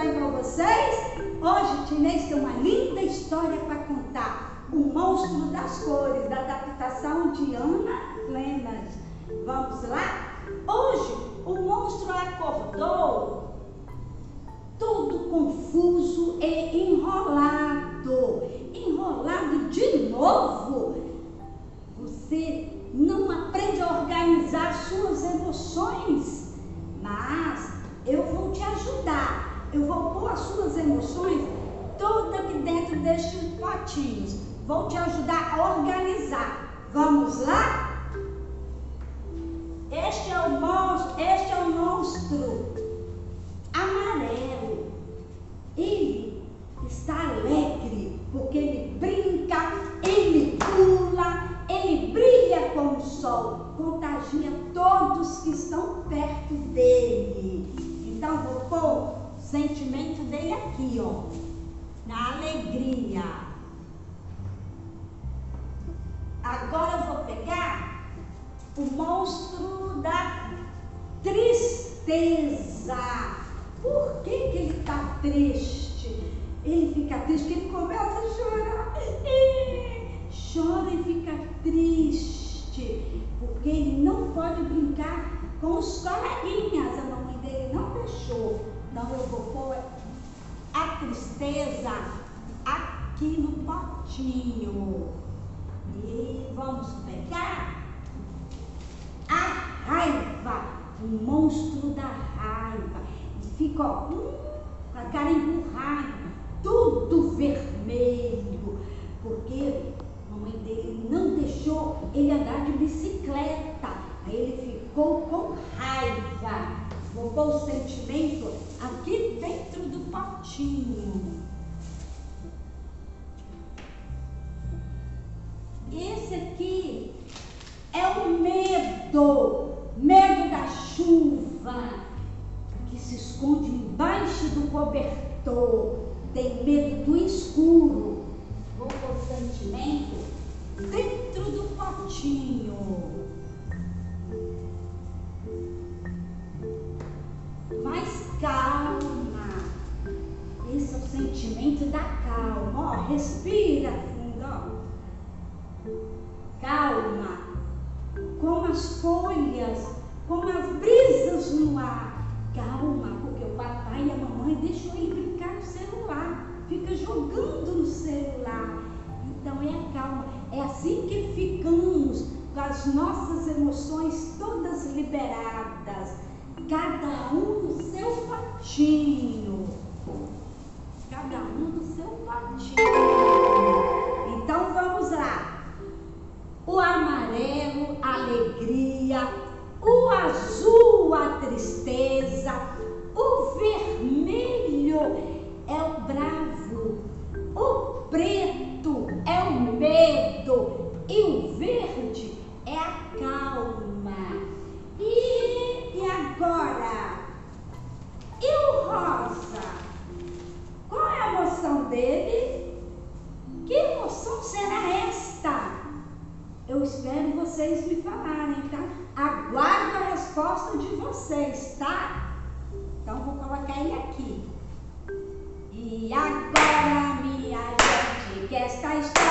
bem com vocês? Hoje Tinês tem uma linda história para contar. O Monstro das Cores, da adaptação de Ana Lenas. Vamos lá? Hoje o monstro acordou todo confuso e enrolado. Enrolado de novo. Você não aprende a organizar suas emoções, mas eu vou te ajudar. Eu vou pôr as suas emoções todas aqui dentro destes potinhos. Vou te ajudar a organizar. Vamos lá? Sentimento dele aqui, ó, na alegria. Agora eu vou pegar o monstro da tristeza. Por que, que ele está triste? Ele fica triste porque ele começa a chorar. chora e fica triste, porque ele não pode brincar com os coleguinhas. A mamãe dele não deixou. Então eu vou pôr a tristeza aqui no potinho. E vamos pegar a raiva, o monstro da raiva. E fica ó, hum, com a cara empurrada, tudo vermelho, porque a mamãe dele não deixou ele andar de bicicleta. Aí ele ficou com raiva. Pôr o sentimento medo, medo da chuva, que se esconde embaixo do cobertor, tem medo do escuro. Vou pôr o sentimento dentro do potinho. Mas calma. Esse é o sentimento da calma. Ó, respira fundo, ó. Calma. As folhas, como as brisas no ar. Calma, porque o papai e a mamãe deixam ele brincar no celular. Fica jogando no celular. Então é a calma. É assim que ficamos com as nossas emoções todas liberadas cada um no seu patinho. Cada um no seu patinho. Então vamos lá. O amarelo, a alegria. O azul, a tristeza. O vermelho é o bravo. O preto é o medo. E o verde é a calma. E, e agora? E o rosa? Qual é a emoção dele? Que emoção será esta? Eu espero vocês me falarem, tá? Aguardo a resposta de vocês, tá? Então vou colocar ele aqui. E agora, minha gente, que esta história